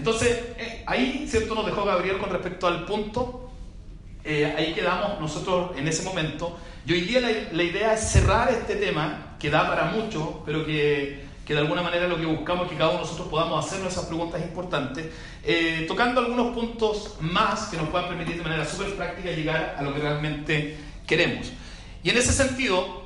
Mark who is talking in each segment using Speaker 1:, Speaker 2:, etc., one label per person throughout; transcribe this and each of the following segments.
Speaker 1: Entonces, eh, ahí, ¿cierto? Nos dejó Gabriel con respecto al punto. Eh, ahí quedamos nosotros en ese momento. Y hoy día la, idea es cerrar este tema, que da para mucho, pero que, que, de alguna manera lo que buscamos es que cada uno de nosotros podamos hacernos esas preguntas importantes, eh, tocando algunos puntos más que nos puedan permitir de manera súper práctica llegar a lo que realmente queremos. Y en ese sentido,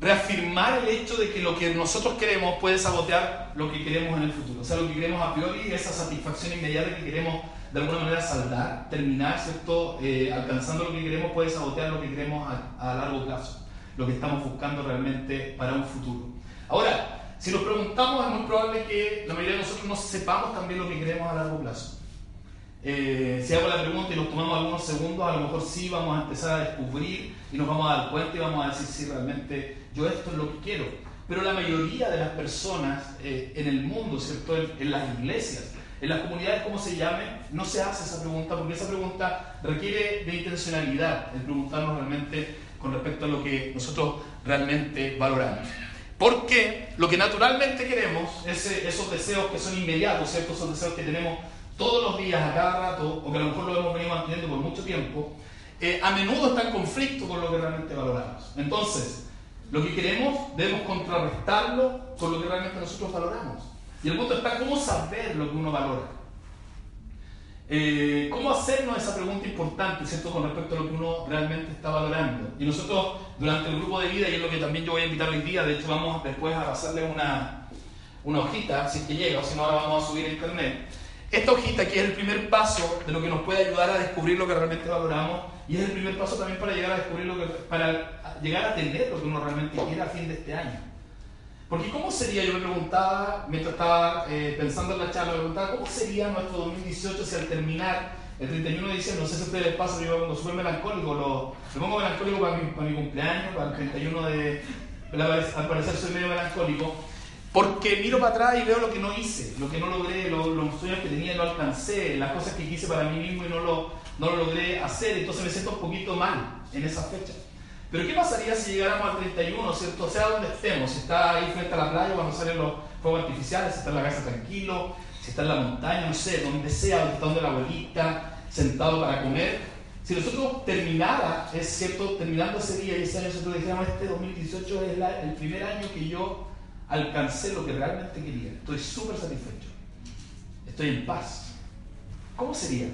Speaker 1: reafirmar el hecho de que lo que nosotros queremos puede sabotear lo que queremos en el futuro. O sea, lo que queremos a priori, esa satisfacción inmediata que queremos de alguna manera saldar, terminar, ¿cierto? Eh, alcanzando lo que queremos puede sabotear lo que queremos a, a, largo plazo, lo que estamos buscando realmente para un futuro. Ahora, si nos preguntamos, es muy probable que la mayoría de nosotros no sepamos también lo que queremos a largo plazo. Eh, si hago la pregunta y nos tomamos algunos segundos, a lo mejor sí vamos a empezar a descubrir y nos vamos a dar cuenta y vamos a decir si realmente yo esto es lo que quiero. Pero la mayoría de las personas eh, en el mundo, ¿cierto? En, las iglesias, en las comunidades, como se llame, no se hace esa pregunta porque esa pregunta requiere de intencionalidad, el preguntarnos realmente con respecto a lo que nosotros realmente valoramos. Porque lo que naturalmente queremos, esos deseos que son inmediatos, ¿cierto? Esos deseos que tenemos todos los días, a cada rato, o que a lo mejor lo hemos venido manteniendo por mucho tiempo, eh, a menudo está en conflicto con lo que realmente valoramos. Entonces, lo que queremos debemos contrarrestarlo con lo que realmente nosotros valoramos. Y el punto está cómo saber lo que uno valora. Eh, ¿Cómo hacernos esa pregunta importante, ¿cierto?, con respecto a lo que uno realmente está valorando. Y nosotros, durante el grupo de vida, y es lo que también yo voy a invitar hoy día, de hecho vamos después a pasarle una, una hojita, si es que llega, o si no ahora vamos a subir a internet, esta hojita que es el primer paso de lo que nos puede ayudar a descubrir lo que realmente valoramos y es el primer paso también para llegar a descubrir lo que, para llegar a tener lo que uno realmente quiere a fin de este año. Porque ¿cómo sería, yo me preguntaba, mientras estaba eh, pensando en la charla, me preguntaba, ¿cómo sería nuestro 2018 si al terminar el 31 de diciembre, no sé si a ustedes les pasa, yo pongo súper melancólico, lo, me pongo melancólico para mi, para mi cumpleaños, para el 31 de, al parecer soy medio melancólico, porque miro para atrás y veo lo que no hice, lo que no logré, los, sueños que tenía y no alcancé, las cosas que quise para mí mismo y no lo, no lo logré hacer, entonces me siento un poquito mal en esa fecha. Pero ¿qué pasaría si llegáramos al 31, ¿cierto? Sea donde estemos, si está ahí frente a la playa cuando salen los fuegos artificiales, si está en la casa tranquilo, si está en la montaña, no sé, donde sea, donde está donde la abuelita, sentado para comer. Si nosotros terminara, es cierto, terminando ese día y ese año, nosotros dijéramos, este 2018 es el primer año que yo alcancé lo que realmente quería, estoy súper satisfecho, estoy en paz. ¿Cómo sería?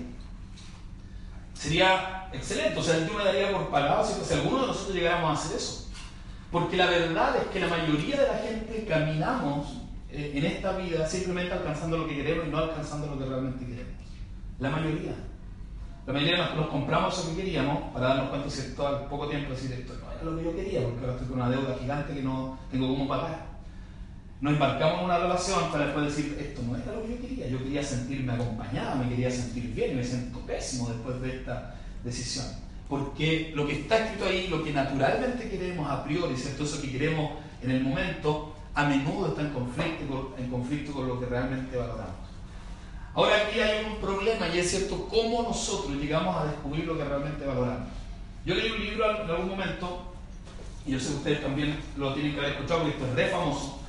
Speaker 1: Sería excelente, o sea, yo me daría por pagado si alguno de nosotros llegáramos a hacer eso. Porque la verdad es que la mayoría de la gente caminamos eh, en esta vida simplemente alcanzando lo que queremos y no alcanzando lo que realmente queremos. La mayoría. La mayoría nos, nos compramos lo que queríamos para darnos cuenta, ¿cierto? Al poco tiempo decir esto no era lo que yo quería, porque ahora estoy con una deuda gigante que no tengo cómo pagar nos embarcamos en una relación para después decir, esto no era lo que yo quería, yo quería sentirme acompañado, me quería sentir bien y me siento pésimo después de esta decisión. Porque lo que está escrito ahí, lo que naturalmente queremos a priori, ¿cierto? eso que queremos en el momento, a menudo está en conflicto, con lo que realmente valoramos. Ahora aquí hay un problema y es cierto cómo nosotros llegamos a descubrir lo que realmente valoramos. Yo leí un libro en algún momento, y yo sé que ustedes también lo tienen que haber escuchado porque es re famoso,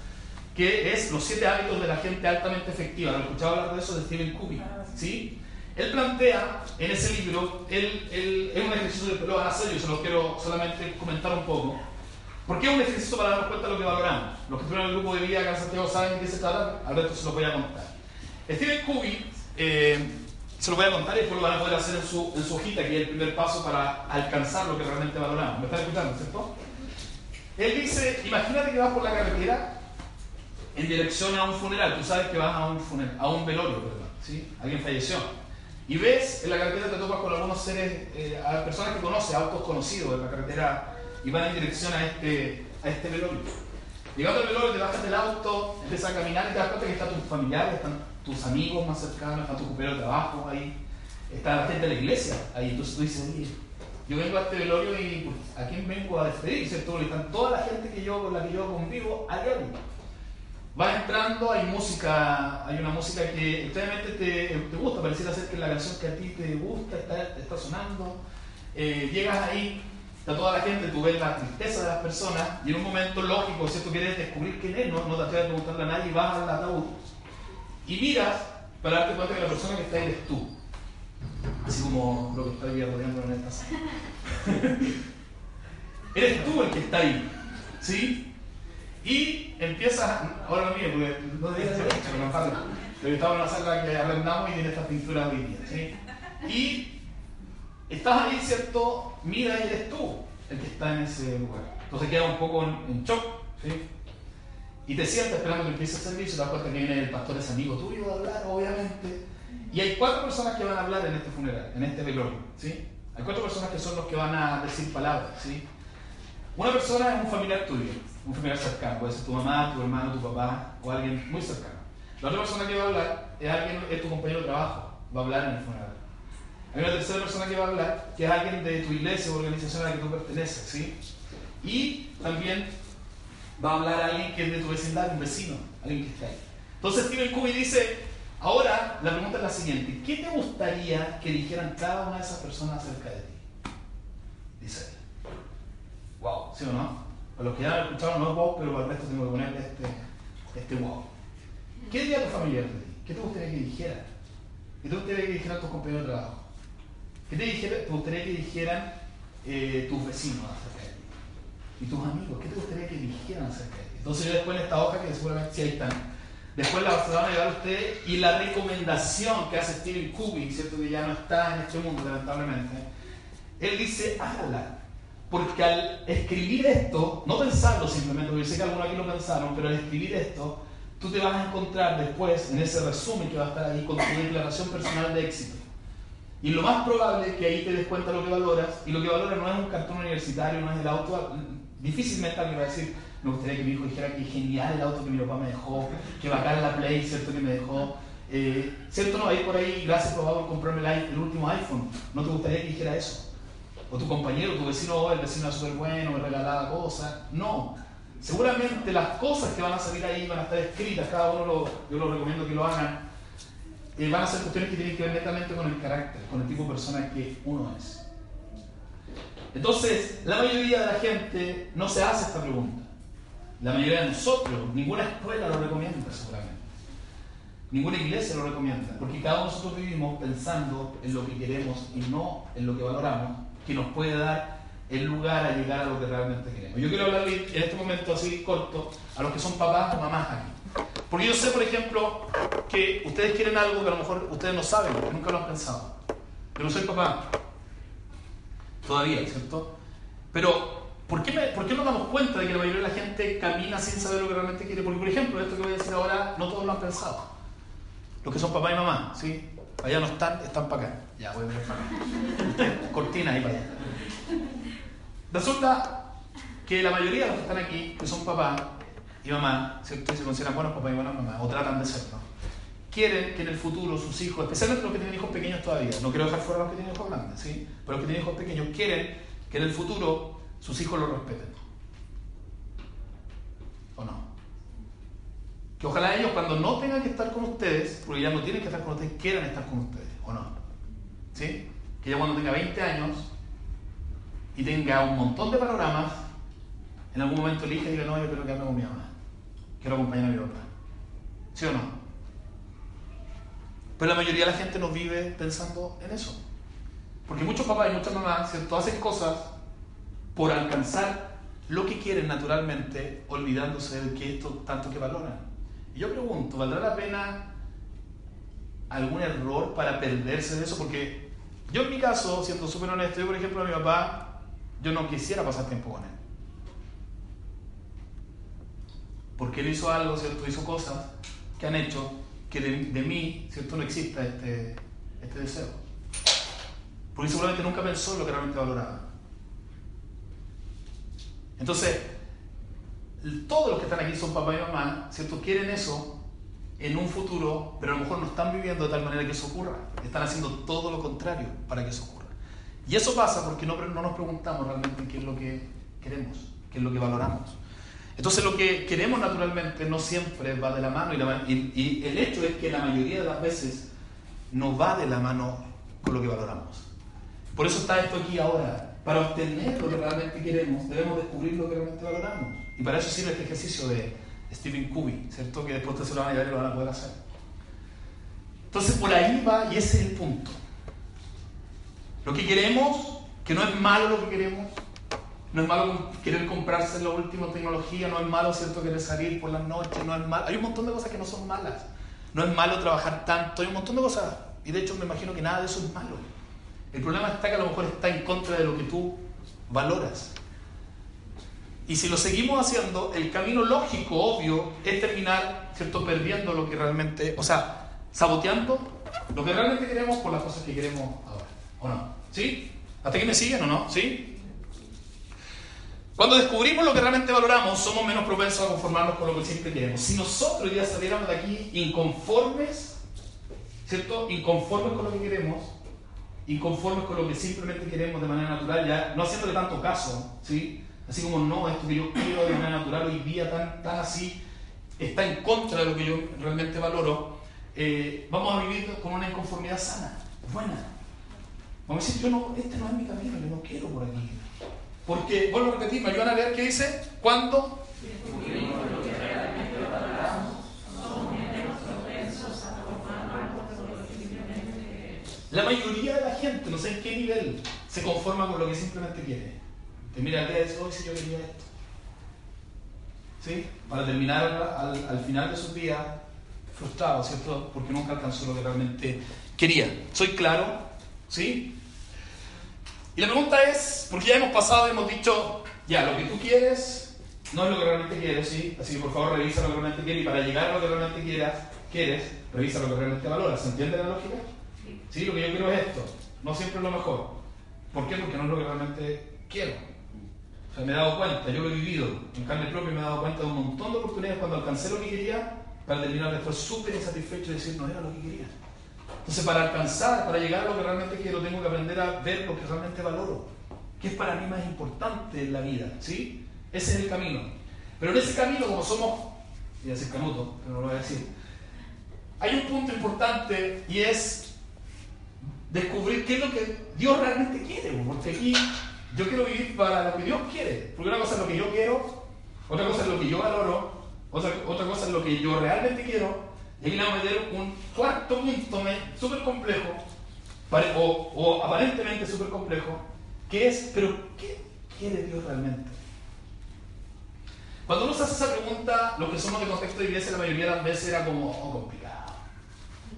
Speaker 1: que es Los siete hábitos de la gente altamente efectiva. ¿Han escuchado hablar de eso de Stephen Covey? ¿Sí? Él plantea en ese libro, él, es un ejercicio que lo van a hacer, yo se lo quiero solamente comentar un poco. Porque es un ejercicio para darnos cuenta de lo que valoramos. Los que estuvieron en el grupo de vida acá en Santiago saben de qué se trata, al resto se lo voy a contar. Stephen Covey, eh, se lo voy a contar y después lo van a poder hacer en su, en su hojita, que es el primer paso para alcanzar lo que realmente valoramos. ¿Me están escuchando, cierto? Él dice, imagínate que vas por la carretera en dirección a un funeral. Tú sabes que vas a un, funeral, a un velorio, ¿verdad? ¿Sí? Alguien falleció. Y ves, en la carretera te topas con algunos seres, eh, personas que conoces, autos conocidos en la carretera, y van en dirección a este, a este velorio. Llegando al velorio, te bajas del auto, empiezas a caminar y te das cuenta que están tus familiares, están tus amigos más cercanos, están tus compañeros de trabajo ahí, está la gente de la iglesia ahí. Entonces tú dices, oye, yo vengo a este velorio y pues, ¿a quién vengo a despedir? ¿Cierto? Están toda la gente que yo, con la que yo convivo allá Vas entrando, hay música, hay una música que extremadamente te, te, gusta, pareciera ser que la canción que a ti te gusta está, está sonando. Eh, llegas ahí, está toda la gente, tú ves la tristeza de las personas y en un momento lógico, ¿cierto? Quieres descubrir quién es, no, no te atreves a preguntarle a nadie vas al ataúd y miras para darte cuenta que la persona que está ahí eres tú. Así como lo que está ahí en esta sala. eres tú el que está ahí. ¿Sí? Y empiezas, ahora no mío, porque no digas eso, pero no falta. Pero estaba en una sala que arrendamos y tiene esta pintura hoy día. ¿sí? Y estás ahí, ¿cierto? Mira y eres tú el que está en ese lugar. Entonces queda un poco en, shock. ¿sí? Y te sientas esperando que empiece el servicio, te das cuenta que viene el pastor, es amigo tuyo, a hablar, obviamente. Y hay cuatro personas que van a hablar en este funeral, en este velorio. ¿sí? Hay cuatro personas que son los que van a decir palabras. ¿sí? Una persona es un familiar tuyo, un familiar cercano, puede ser tu mamá, tu hermano, tu papá o alguien muy cercano. La otra persona que va a hablar es alguien, es tu compañero de trabajo, va a hablar en el funeral. Hay una tercera persona que va a hablar, que es alguien de tu iglesia o organización a la que tú perteneces, ¿sí? Y también va a hablar alguien que es de tu vecindad, un vecino, alguien que está ahí. Entonces Stephen Covey dice, ahora la pregunta es la siguiente, ¿qué te gustaría que dijeran cada una de esas personas acerca de ti? Dice él. Wow, ¿sí o no? Para los que ya escucharon, no wow, pero para el resto tengo que ponerle este, este wow. ¿Qué diría tu familia de ti? ¿Qué te gustaría que dijeran? ¿Qué te gustaría que dijeran tus compañeros de trabajo? ¿Qué te, gustaría que dijeran eh, tus vecinos acerca de ti? Y tus amigos, ¿qué te gustaría que dijeran acerca de ti? Entonces yo después en esta hoja, que seguramente sí ahí están, después la van a llevar a ustedes y la recomendación que hace Stephen Covey, ¿cierto? que ya no está en este mundo lamentablemente, él dice, hágala. Porque al escribir esto, no pensarlo simplemente, porque sé que algunos aquí lo pensaron, pero al escribir esto, tú te vas a encontrar después en ese resumen que va a estar ahí con tu declaración personal de éxito. Y lo más probable es que ahí te des cuenta lo que valoras, y lo que valoras no es un cartón universitario, no es el auto. Difícilmente alguien va a decir, me gustaría que mi hijo dijera que genial el auto que mi papá me dejó, que bacán la Play, ¿cierto? Que me dejó. Eh, ¿Cierto? No, ahí por ahí, gracias por comprarme el, último iPhone. ¿No te gustaría que dijera eso? O tu compañero, tu vecino, el vecino es súper bueno, me regalaba cosas. No. Seguramente las cosas que van a salir ahí van a estar escritas, cada uno lo, yo lo recomiendo que lo hagan eh, van a ser cuestiones que tienen que ver netamente con el carácter, con el tipo de persona que uno es. Entonces, la mayoría de la gente no se hace esta pregunta. La mayoría de nosotros, ninguna escuela lo recomienda seguramente. Ninguna iglesia lo recomienda, porque cada uno de nosotros vivimos pensando en lo que queremos y no en lo que valoramos, que nos puede dar el lugar a llegar a lo que realmente queremos. Yo quiero hablarle en este momento así corto a los que son papás o mamás aquí. Porque yo sé, por ejemplo, que ustedes quieren algo que a lo mejor ustedes no saben, porque nunca lo han pensado. Yo no soy papá. Todavía, ¿cierto? Pero, ¿por qué, ¿por qué nos damos cuenta de que la mayoría de la gente camina sin saber lo que realmente quiere? Porque, por ejemplo, esto que voy a decir ahora, no todos lo han pensado. Los que son papá y mamá, ¿sí? Allá no están, están para acá. Ya, voy a para acá. Cortina ahí para allá. Resulta que la mayoría de los que están aquí, que son papás, y mamá, ¿cierto? se consideran buenos papás y buenas mamás, o tratan de serlo, quieren que en el futuro sus hijos, especialmente los que tienen hijos pequeños todavía, no quiero dejar fuera a los que tienen hijos grandes, ¿sí? pero los que tienen hijos pequeños quieren que en el futuro sus hijos los respeten. ¿O no? Que ojalá ellos cuando no tengan que estar con ustedes, porque ya no tienen que estar con ustedes, quieran estar con ustedes, ¿o no? ¿Sí? Que ya cuando tenga 20 años y tenga un montón de panoramas, en algún momento elige y diga, no, yo quiero quedarme con mi mamá quiero acompañar a mi papá. ¿Sí o no? Pero la mayoría de la gente no vive pensando en eso. Porque muchos papás y muchas mamás ¿cierto? hacen cosas por alcanzar lo que quieren naturalmente, olvidándose de que esto tanto que valoran. Y yo pregunto, ¿valdrá la pena algún error para perderse de eso? Porque yo en mi caso, siendo súper honesto, yo por ejemplo a mi papá, yo no quisiera pasar tiempo con él. porque él hizo algo, ¿cierto? Hizo cosas que han hecho que de, mí, ¿cierto? No exista este, este deseo. Porque seguramente nunca pensó en lo que realmente valoraba. Entonces, todos los que están aquí son papá y mamá, ¿cierto? Quieren eso en un futuro, pero a lo mejor no están viviendo de tal manera que eso ocurra. Están haciendo todo lo contrario para que eso ocurra. Y eso pasa porque no, no nos preguntamos realmente qué es lo que queremos, qué es lo que valoramos. Entonces lo que queremos naturalmente no siempre va de la mano y, y, el hecho es que la mayoría de las veces no va de la mano con lo que valoramos. Por eso está esto aquí ahora. Para obtener lo que realmente queremos, debemos descubrir lo que realmente valoramos. Y para eso sirve este ejercicio de Stephen Covey, ¿cierto? Que después ustedes se lo van a llevar y lo van a poder hacer. Entonces por ahí va y ese es el punto. Lo que queremos, que no es malo lo que queremos, no es malo querer comprarse la última tecnología, no es malo, ¿cierto?, querer salir por las noches, no es malo. Hay un montón de cosas que no son malas. No es malo trabajar tanto, hay un montón de cosas. Y de hecho me imagino que nada de eso es malo. El problema está que a lo mejor está en contra de lo que tú valoras. Y si lo seguimos haciendo, el camino lógico, obvio, es terminar, ¿cierto?, perdiendo lo que realmente, o sea, saboteando lo que realmente queremos por las cosas que queremos ahora. ¿O no? ¿Sí? ¿Hasta aquí me siguen o no? ¿Sí? Cuando descubrimos lo que realmente valoramos, somos menos propensos a conformarnos con lo que siempre queremos. Si nosotros día saliéramos de aquí inconformes, ¿cierto? Inconformes con lo que queremos, inconformes con lo que simplemente queremos de manera natural, ya no haciéndole tanto caso, ¿sí? Así como no, esto que yo quiero de manera natural hoy día tan, tan así está en contra de lo que yo realmente valoro, eh, vamos a vivir con una inconformidad sana, buena. Vamos a decir, yo no, este no es mi camino, yo no quiero por aquí. Porque, vuelvo a repetir, me ayudan a leer qué dice, cuando La mayoría de la gente, no sé en qué nivel, se conforma con lo que simplemente quiere. Te mira a eso, hoy si yo quería esto. ¿Sí? Para terminar al, al final de sus días frustrado, ¿cierto? Porque nunca alcanzó lo que realmente quería. ¿Soy claro? ¿Sí? Y la pregunta es, porque ya hemos pasado y hemos dicho, ya, lo que tú quieres no es lo que realmente quieres, ¿sí? Así que por favor revisa lo que realmente quieres y para llegar a lo que realmente quieras, quieres, revisa lo que realmente valoras. ¿Se entiende la lógica? Sí. Lo que yo quiero es esto, no siempre es lo mejor. ¿Por qué? Porque no es lo que realmente quiero. Me he dado cuenta, yo lo he vivido en carne propia, me he dado cuenta de un montón de oportunidades cuando alcancé lo que quería, para terminar después súper insatisfecho y decir, no era lo que quería. Entonces, para alcanzar, para llegar a lo que realmente quiero, tengo que aprender a ver lo que realmente valoro, que es para mí más importante en la vida, ¿sí? Ese es el camino. Pero en ese camino, como somos, y a decir canuto, pero no lo voy a decir, hay un punto importante y es descubrir qué es lo que Dios realmente quiere, porque aquí yo quiero vivir para lo que Dios quiere, porque una cosa es lo que yo quiero, otra cosa es lo que yo valoro, otra, otra cosa es lo que yo realmente quiero, y aquí le vamos a meter un cuarto punto súper complejo, o, aparentemente súper complejo, que es, pero ¿qué quiere Dios realmente? Cuando uno se hace esa pregunta, los que somos de contexto de iglesia la mayoría de las veces era como, oh, complicado,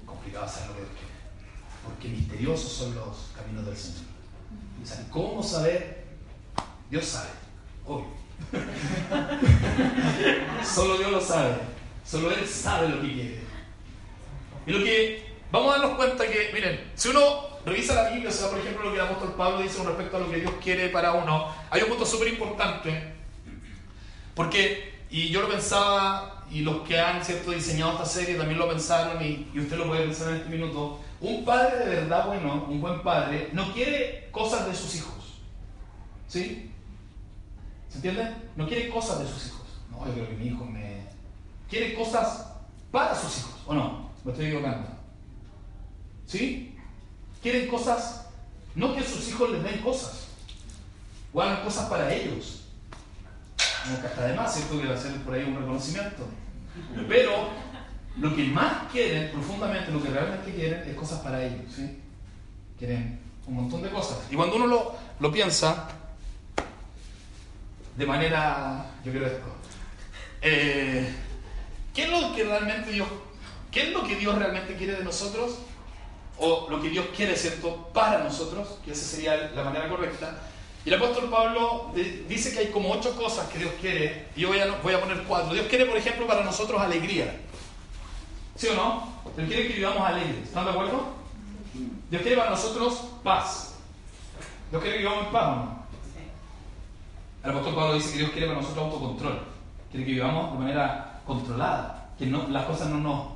Speaker 1: complicado saber lo que Dios quiere, porque misteriosos son los caminos del Señor. Sea, ¿cómo saber? Dios sabe, obvio. Solo Dios lo sabe, solo Él sabe lo que quiere. Y lo que vamos a darnos cuenta que, miren, si uno revisa la Biblia, o sea, por ejemplo, lo que el apóstol Pablo dice con respecto a lo que Dios quiere para uno, hay un punto súper importante, porque, y yo lo pensaba, y los que han cierto, diseñado esta serie también lo pensaron, y, y usted lo puede pensar en este minuto, un padre de verdad bueno, un buen padre, no quiere cosas de sus hijos. ¿Sí? ¿Se entiende? No quiere cosas de sus hijos. No, yo creo que mi hijo me... Quiere cosas para sus hijos, ¿o no? Me estoy equivocando. ¿Sí? Quieren cosas, no que sus hijos les den cosas, o hagan cosas para ellos. Como que hasta además, ¿cierto? Que hacer por ahí un reconocimiento. Pero lo que más quieren, profundamente, lo que realmente quieren, es cosas para ellos. ¿sí? Quieren un montón de cosas. Y cuando uno lo, lo piensa de manera, yo quiero esto, eh, ¿qué es lo que realmente Dios ¿Qué es lo que Dios realmente quiere de nosotros? O lo que Dios quiere, ¿cierto?, para nosotros, que esa sería la manera correcta. Y el apóstol Pablo dice que hay como ocho cosas que Dios quiere, y yo voy a, voy a poner cuatro. Dios quiere, por ejemplo, para nosotros alegría. ¿Sí o no? Dios quiere que vivamos alegres. ¿Están de acuerdo? Dios quiere para nosotros paz. Dios quiere que vivamos en paz, ¿o no? El apóstol Pablo dice que Dios quiere para nosotros autocontrol. quiere que vivamos de manera controlada, que no, las cosas no nos...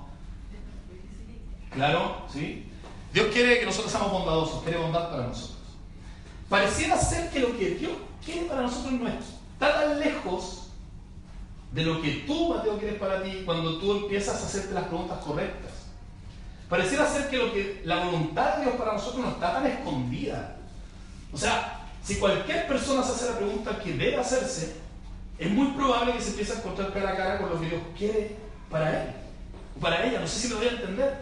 Speaker 1: Claro, ¿sí? Dios quiere que nosotros seamos bondadosos, quiere bondad para nosotros. Pareciera ser que lo que Dios quiere para nosotros no está tan lejos de lo que tú, Mateo, quieres para ti cuando tú empiezas a hacerte las preguntas correctas. Pareciera ser que, lo que la voluntad de Dios para nosotros no está tan escondida. O sea, si cualquier persona se hace la pregunta que debe hacerse, es muy probable que se empiece a encontrar cara a cara con lo que Dios quiere para él o para ella. No sé si lo voy a entender.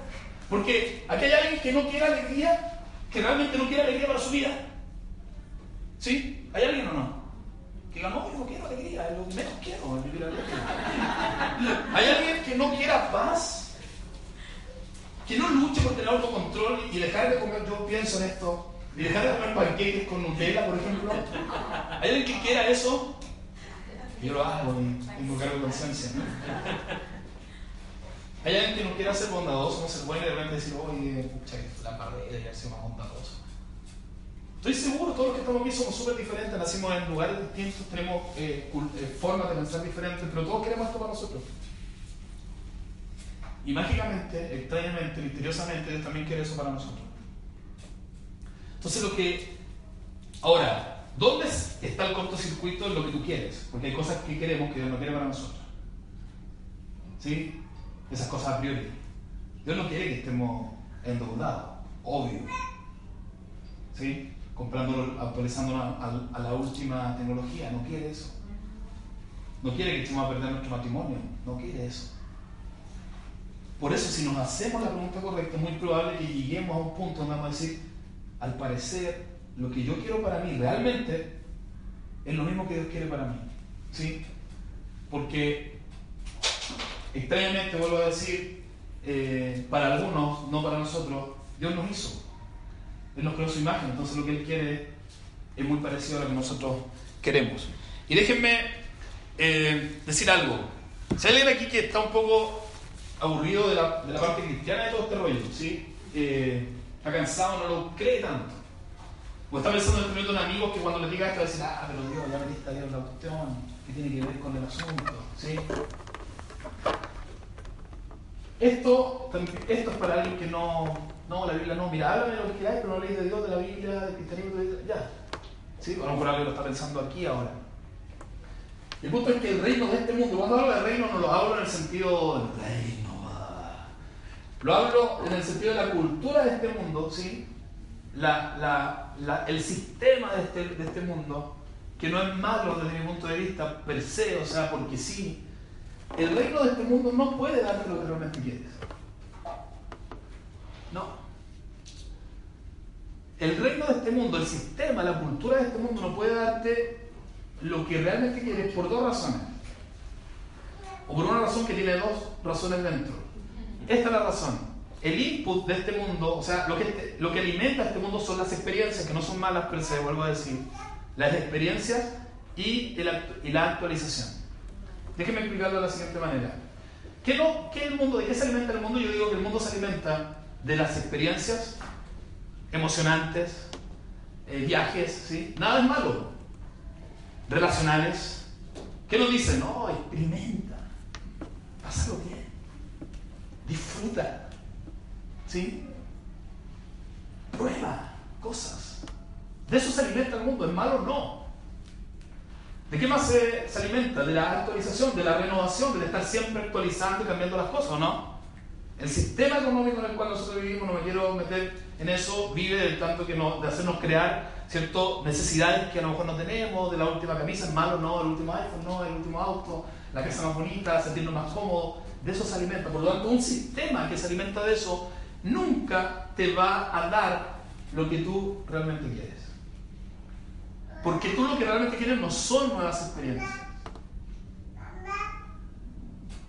Speaker 1: Porque aquí hay alguien que no quiere alegría, que realmente no quiere alegría para su vida. ¿Sí? ¿Hay alguien o no? Que diga, no, yo no quiero alegría, es lo menos quiero vivir alegría. ¿Hay alguien que no quiera paz? Que no luche por tener autocontrol y dejar de comer, yo pienso en esto, y dejar de comer panqueques con Nutella, por ejemplo. ¿Hay alguien que quiera eso? Yo lo hago y tengo cargo de conciencia. Hay alguien que no quiera ser bondadoso, no ser bueno y de repente decir, oye, pucha, la parrilla y ser más bondadoso. Estoy seguro, todos los que estamos aquí somos súper diferentes, nacimos en lugares distintos, tenemos eh, eh, formas de pensar diferentes, pero todos queremos esto para nosotros. Y mágicamente, extrañamente, misteriosamente, Dios también quiere eso para nosotros. Entonces lo que... Ahora, ¿dónde está el cortocircuito en lo que tú quieres? Porque hay cosas que queremos que Dios no quiere para nosotros. ¿Sí? Esas cosas a priori. Dios no quiere que estemos endeudados, obvio. ¿Sí? Comprando, actualizando a, la última tecnología, no quiere eso. No quiere que estemos a perder nuestro matrimonio, no quiere eso. Por eso, si nos hacemos la pregunta correcta, es muy probable que lleguemos a un punto donde vamos a decir, al parecer, lo que yo quiero para mí realmente es lo mismo que Dios quiere para mí. ¿Sí? Porque, extrañamente, vuelvo a decir, eh, para algunos, no para nosotros, Dios nos hizo. Él nos creó su imagen, entonces lo que Él quiere es muy parecido a lo que nosotros queremos. Y déjenme eh, decir algo. Si alguien aquí que está un poco aburrido de la, de la parte cristiana de todo este rollo, ¿sí? Eh, está cansado, no lo cree tanto. O está pensando en tener un amigo que cuando le diga esto decir, ah, pero Dios, ya me a Dios la cuestión, que tiene que ver con el asunto, ¿sí? Esto, esto es para alguien que no, no, la Biblia no, mira, háblame lo que quieras, pero no leí de Dios, de la Biblia, del cristianismo, de, ya. ¿Sí? A lo mejor alguien lo está pensando aquí ahora. El punto es que el reino de este mundo, cuando hablo de reino no lo hablo en el sentido del reino lo hablo en el sentido de la cultura de este mundo, ¿sí? el sistema de este, de este mundo, que no es malo desde mi punto de vista per se, o sea, porque sí. El reino de este mundo no puede darte lo que realmente quieres. No. El reino de este mundo, el sistema, la cultura de este mundo no puede darte lo que realmente quieres por dos razones. O por una razón que tiene dos razones dentro. Esta es la razón. El input de este mundo, o sea, lo que, este, lo que alimenta este mundo son las experiencias, que no son malas pero se, vuelvo a decir. Las experiencias y, y la actualización. Déjenme explicarlo de la siguiente manera. ¿Qué, no, ¿Qué el mundo, ¿De qué se alimenta el mundo? Yo digo que el mundo se alimenta de las experiencias emocionantes, eh, viajes, ¿sí? Nada es malo. Relacionales. ¿Qué nos dicen? No, experimenta. Pásalo bien disfruta, ¿sí? Prueba cosas. De eso se alimenta el mundo, ¿es malo? No. ¿De qué más se, alimenta? De la actualización, de la renovación, de estar siempre actualizando y cambiando las cosas, ¿o no? El sistema económico en el cual nosotros vivimos, no me quiero meter en eso, vive del tanto que de hacernos crear ciertas necesidades que a lo mejor no tenemos, de la última camisa, es malo, no, el último iPhone, no, el último auto, la casa más bonita, sentirnos más cómodos, de eso se alimenta. Por lo tanto, un sistema que se alimenta de eso nunca te va a dar lo que tú realmente quieres. Porque tú lo que realmente quieres no son nuevas experiencias.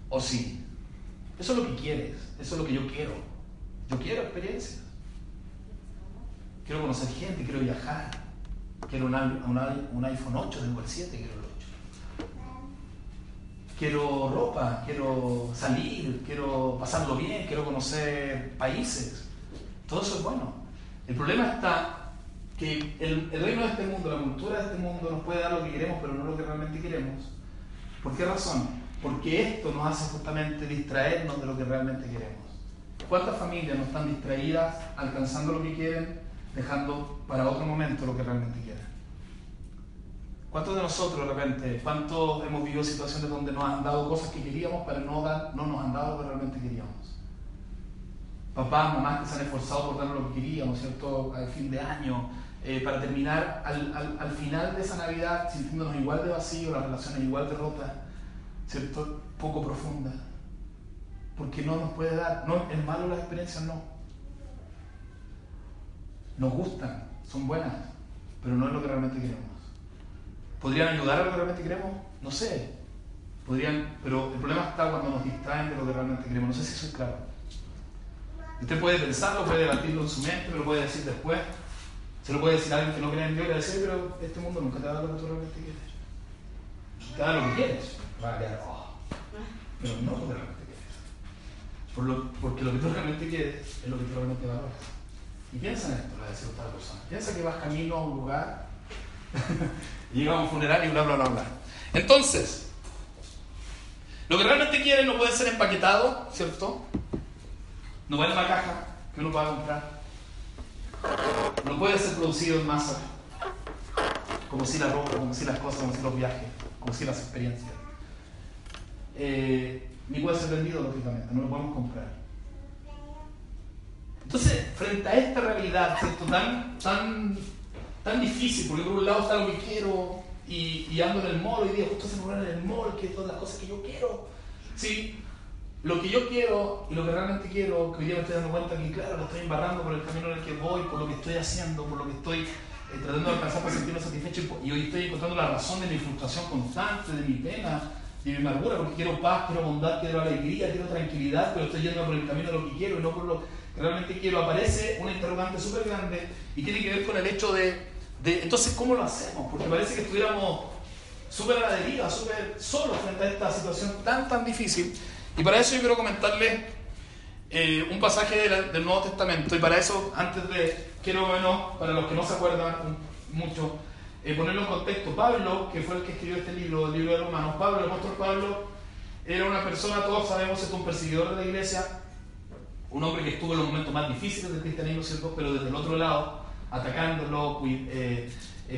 Speaker 1: ¿O sí? Eso es lo que quieres, eso es lo que yo quiero. Yo quiero experiencias. Quiero conocer gente, quiero viajar. Quiero un, un iPhone 8, tengo el 7, quiero quiero ropa, quiero salir, quiero pasarlo bien, quiero conocer países. Todo eso es bueno. El problema está que el, reino de este mundo, la cultura de este mundo nos puede dar lo que queremos, pero no lo que realmente queremos. ¿Por qué razón? porque esto nos hace justamente distraernos de lo que realmente queremos. ¿Cuántas familias no están distraídas alcanzando lo que quieren, dejando para otro momento lo que realmente quieren? ¿Cuántos de nosotros de repente, cuántos hemos vivido situaciones donde nos han dado cosas que queríamos, pero no, no nos han dado lo que realmente queríamos? Papás, mamás que se han esforzado por darnos lo que queríamos, ¿cierto? Al fin de año, eh, para terminar al, al, al, final de esa Navidad sintiéndonos igual de vacío, las relaciones igual de rotas, ¿cierto? Poco profundas. Porque no nos puede dar, no, es malo las experiencias, no. Nos gustan, son buenas, pero no es lo que realmente queremos. ¿Podrían ayudar a lo que realmente queremos? No sé. Podrían, pero el problema está cuando nos distraen de lo que realmente queremos. No sé si soy claro. Usted puede pensarlo, puede debatirlo en su mente, pero puede decir después. Se lo puede decir a alguien que no cree en Dios y le decir, pero este mundo nunca te da lo que tú realmente quieres. Te da lo que quieres. Va a quedar, oh. Pero no lo que realmente quieres. Porque lo que tú realmente quieres es lo que tú realmente valoras. Y piensa en esto, le va a otra persona. Piensa que vas camino a un lugar, llega a un funeral y bla, bla, bla, bla. Entonces, lo que realmente quieres no puede ser empaquetado, ¿cierto? No va en la caja que uno pueda comprar no puede ser producido en masa, como si la ropa, como si las cosas, como si los viajes, como si las experiencias. Eh, ni puede ser vendido, lógicamente, no lo podemos comprar. Entonces, frente a esta realidad. Tan, tan, tan difícil, porque por un lado está lo que quiero y, y ando en el mall, y digo, justo se me en el mall, que es todas las cosas que yo quiero. ¿sí? lo que yo quiero y lo que realmente quiero, que hoy día me estoy dando cuenta que, claro, lo estoy embarrando por el camino en el que voy, por lo que estoy haciendo, por lo que estoy eh, tratando de alcanzar para sentirme satisfecho y hoy estoy encontrando la razón de mi frustración constante, de mi pena, de mi amargura, porque quiero paz, quiero bondad, quiero alegría, quiero tranquilidad, pero estoy yendo por el camino de lo que quiero y no por lo que realmente quiero. Aparece una interrogante súper grande y tiene que ver con el hecho de, de, entonces, ¿cómo lo hacemos? Porque parece que estuviéramos súper a la deriva, súper solos frente a esta situación tan, tan difícil. Y para eso yo quiero comentarles eh, un pasaje del Nuevo Testamento. Y para eso, antes de, quiero, bueno, para los que no se acuerdan mucho, eh, ponerlo en contexto. Pablo, que fue el que escribió este libro, el libro de Romanos, Pablo, el apóstol Pablo, era una persona, todos sabemos, es un perseguidor de la iglesia, un hombre que estuvo en los momentos más difíciles del cristianismo, ¿cierto? pero desde el otro lado, atacándolo, eh,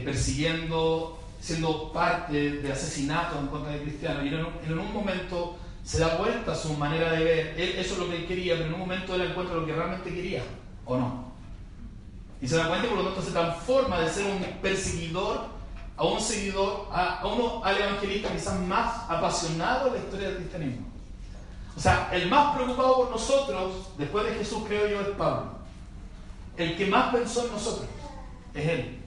Speaker 1: persiguiendo, siendo parte de asesinatos en contra de cristianos. Y en un momento se da vuelta a su manera de ver. Eso es lo que él quería, pero en un momento él encuentra lo que realmente quería, ¿o no? Y se da cuenta y por lo tanto se transforma de ser un perseguidor a un seguidor, a, uno al evangelista quizás más apasionado de la historia del cristianismo. O sea, el más preocupado por nosotros, después de Jesús, creo yo, es Pablo. El que más pensó en nosotros es él.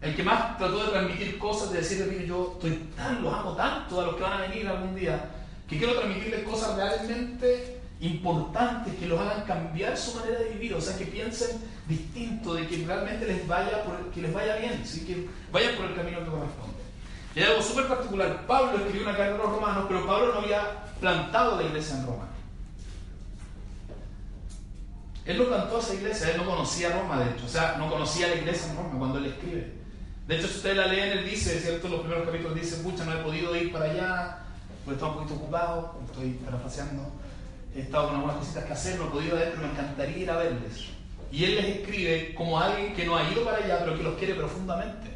Speaker 1: El que más trató de transmitir cosas, de decirle, mire, yo estoy tan, los amo tanto a los que van a venir algún día, que quiero transmitirles cosas realmente importantes que los hagan cambiar su manera de vivir, o sea, que piensen distinto, de que realmente les vaya, que les vaya bien, que vayan por el camino que corresponde. Y hay algo súper particular, Pablo escribió una carta a los romanos, pero Pablo no había plantado la iglesia en Roma. Él no plantó esa iglesia, él no conocía Roma, de hecho, o sea, no conocía la iglesia en Roma cuando él escribe. De hecho, si ustedes la leen, él dice, ¿cierto? Los primeros capítulos dice, pucha, no he podido ir para allá, porque estaba un poquito ocupado, estoy parafraseando, he estado con algunas cositas que hacer, no he podido ver, pero me encantaría ir a verles. Y él les escribe como alguien que no ha ido para allá, pero que los quiere profundamente.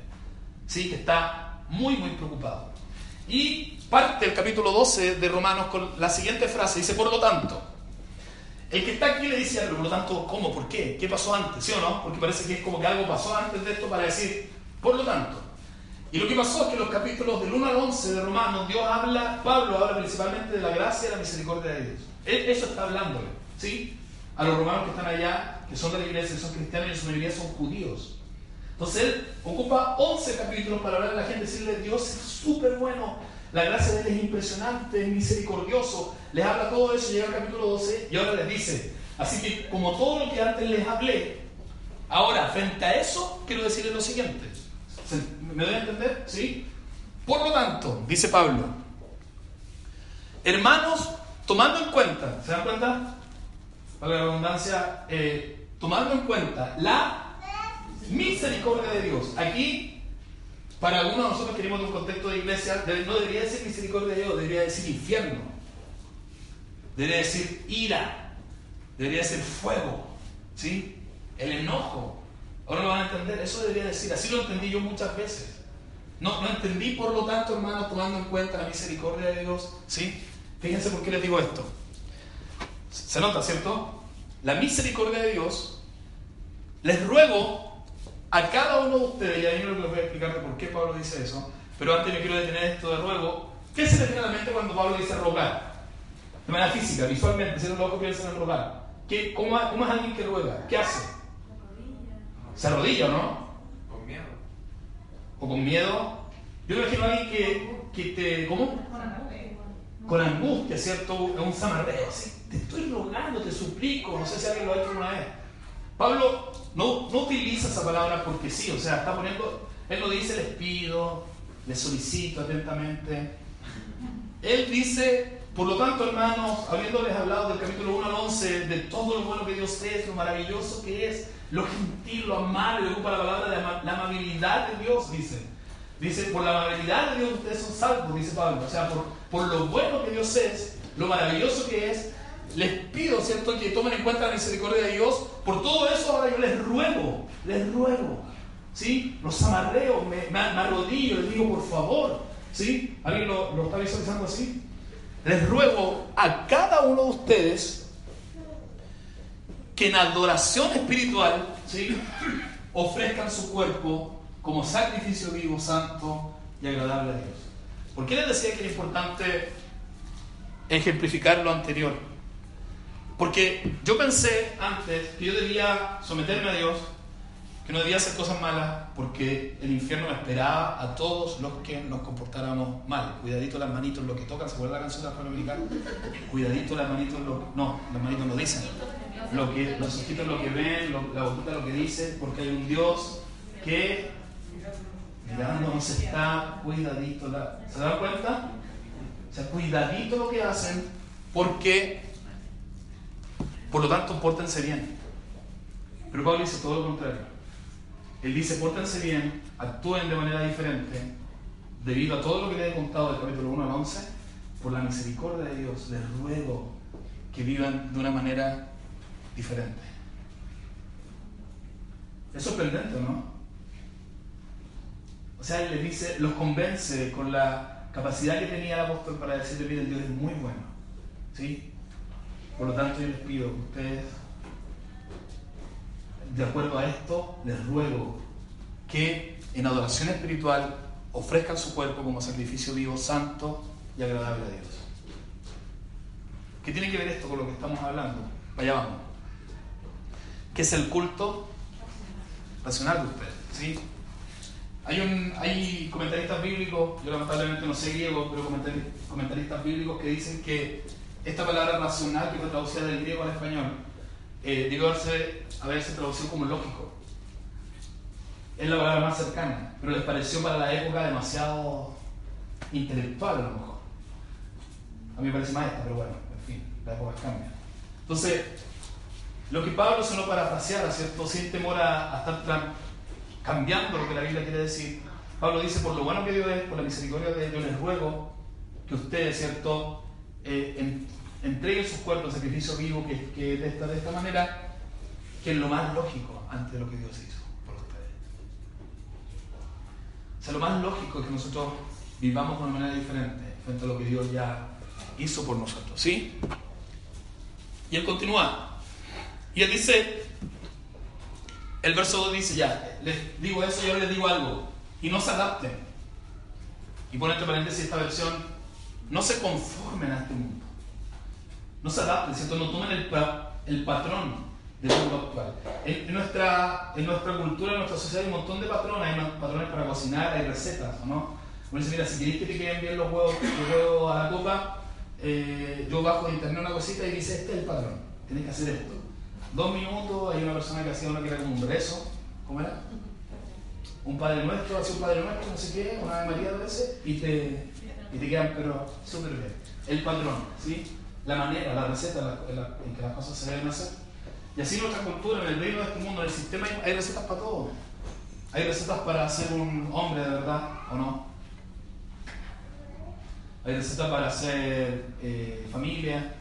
Speaker 1: ¿Sí? Que está muy, muy preocupado. Y parte el capítulo 12 de Romanos con la siguiente frase. Dice, por lo tanto, el que está aquí le dice, pero por lo tanto, ¿cómo? ¿Por qué? ¿Qué pasó antes? ¿Sí o no? Porque parece que es como que algo pasó antes de esto para decir, por lo tanto. Y lo que pasó es que en los capítulos del 1 al 11 de Romanos, Dios habla, Pablo habla principalmente de la gracia y la misericordia de Dios. eso está hablándole, ¿sí? A los romanos que están allá, que son de la iglesia, que son cristianos y en su mayoría son judíos. Entonces él ocupa 11 capítulos para hablar a la gente, decirle, Dios es súper bueno, la gracia de Él es impresionante, es misericordioso. Les habla todo eso, llega al capítulo 12 y ahora les dice, así que como todo lo que antes les hablé, ahora frente a eso quiero decirles lo siguiente. ¿Me doy a entender? ¿Sí? Por lo tanto, dice Pablo, hermanos, tomando en cuenta, ¿se dan cuenta? Para la redundancia, eh, tomando en cuenta la misericordia de Dios. Aquí para algunos nosotros que venimos de un contexto de iglesia, no debería decir misericordia de Dios, debería decir infierno. Debería decir ira. Debería decir fuego. ¿Sí? El enojo. Ahora lo van a entender. Eso debería decir. Así lo entendí yo muchas veces. No, no entendí, por lo tanto, hermanos, tomando en cuenta la misericordia de Dios. ¿Sí? Fíjense por qué les digo esto. Se nota, ¿cierto? La misericordia de Dios. Les ruego a cada uno de ustedes, y ahí no les voy a explicar por qué Pablo dice eso, pero antes me quiero detener esto de ruego. ¿Qué se le a la mente cuando Pablo dice rogar? De manera física, visualmente, si los ojos piensan en rogar. ¿Qué, cómo, ¿Cómo es alguien que ruega? ¿Qué hace? ¿Se arrodilla o no?
Speaker 2: Con miedo.
Speaker 1: ¿O con miedo? Yo me imagino a alguien que, que te. ¿Cómo? Con angustia, ¿cierto? Es un zamarreo. Te estoy rogando, te suplico. No sé si alguien lo ha hecho una vez. Pablo no, no utiliza esa palabra porque sí, o sea, está poniendo, él lo dice, les pido, les solicito atentamente. Él dice, por lo tanto, hermanos, habiéndoles hablado del capítulo 1 al 11, de todo lo bueno que Dios es, lo maravilloso que es, lo gentil, lo amable, ocupa la palabra de la amabilidad de Dios, dice. Dice, por la amabilidad de Dios ustedes son salvos, dice Pablo. O sea, por, por lo bueno que Dios es, lo maravilloso que es, les pido, ¿cierto?, que tomen en cuenta la misericordia de Dios. Por todo eso ahora yo les ruego, les ruego, ¿sí? Los amarreo, me, arrodillo, les digo, por favor, ¿sí? ¿Alguien lo, está visualizando así? Les ruego a cada uno de ustedes que en adoración espiritual. Ofrezcan su cuerpo como sacrificio vivo, santo y agradable a Dios. ¿Por qué les decía que era importante ejemplificar lo anterior? Porque yo pensé antes que yo debía someterme a Dios, que no debía hacer cosas malas, porque el infierno me esperaba a todos los que nos comportáramos mal. Cuidadito las manitos lo que tocan, ¿se acuerda la canción de Afroamericana? Cuidadito las manitos lo No, las manitos lo dicen. Lo que, los ojitos lo que ven, la boquita lo que dice, porque hay un Dios que mirándonos está, cuidadito. La, ¿Se dan cuenta? O sea, cuidadito lo que hacen, porque por lo tanto, pórtense bien. Pero Pablo dice todo lo contrario. Él dice, pórtense bien, actúen de manera diferente, debido a todo lo que les he contado del capítulo 1 al 11, por la misericordia de Dios, les ruego que vivan de una manera diferente. Es sorprendente, ¿no? O sea, él les dice, los convence con la capacidad que tenía el apóstol para decirle, miren, Dios es muy bueno. ¿Sí? Por lo tanto, yo les pido que ustedes, de acuerdo a esto, les ruego que en adoración espiritual ofrezcan su cuerpo como sacrificio vivo, santo y agradable a Dios. ¿Qué tiene que ver esto con lo que estamos hablando? Vaya vamos. ¿Qué es el culto racional de ustedes? ¿sí? Hay, un, hay comentaristas bíblicos, yo lamentablemente no sé griego, pero comentaristas bíblicos que dicen que esta palabra racional que fue traducida del griego al español, eh, digo haberse, haberse traducido como lógico. Es la palabra más cercana, pero les pareció para la época demasiado intelectual a lo mejor. A mí me parece más esta, pero bueno, en fin, la época cambia. Entonces, lo que Pablo se lo parafraseara, ¿cierto? Sin temor a, estar cambiando lo que la Biblia quiere decir, Pablo dice, por lo bueno que Dios es, por la misericordia de Dios, les ruego que ustedes, ¿cierto? Eh, entreguen sus cuerpos en sacrificio vivo, que, que de, esta, de esta manera, que es lo más lógico ante lo que Dios hizo por ustedes. O sea, lo más lógico es que nosotros vivamos de una manera diferente frente a lo que Dios ya hizo por nosotros. ¿Sí? Y él continúa. Y él dice, el verso 2 dice ya, les digo eso, yo les digo algo, y no se adapten. Y pone entre paréntesis esta versión, no se conformen a este mundo no se adapten, ¿cierto? No tomen el, el patrón del mundo actual. En, nuestra, en nuestra cultura, en nuestra sociedad hay un montón de patrones, hay patrones para cocinar, hay recetas, ¿no? Uno dice, mira, si queréis que te queden bien los huevos, los huevos a la copa, eh, yo bajo de internet una cosita y dice, este es el patrón, tienes que hacer esto. Dos minutos, hay una persona que hacía una que era como un rezo, ¿cómo era? Un Padre Nuestro, hacía un Padre Nuestro, no sé qué, una de María veces, y te, y te quedan, pero súper bien. El patrón, ¿sí? La manera, la receta en, que las cosas se deben hacer. Y así en nuestra cultura, en el reino de este mundo, en el sistema, hay, recetas para todo. ¿Hay recetas para ser un hombre de verdad o no? ¿Hay recetas para ser eh, familia?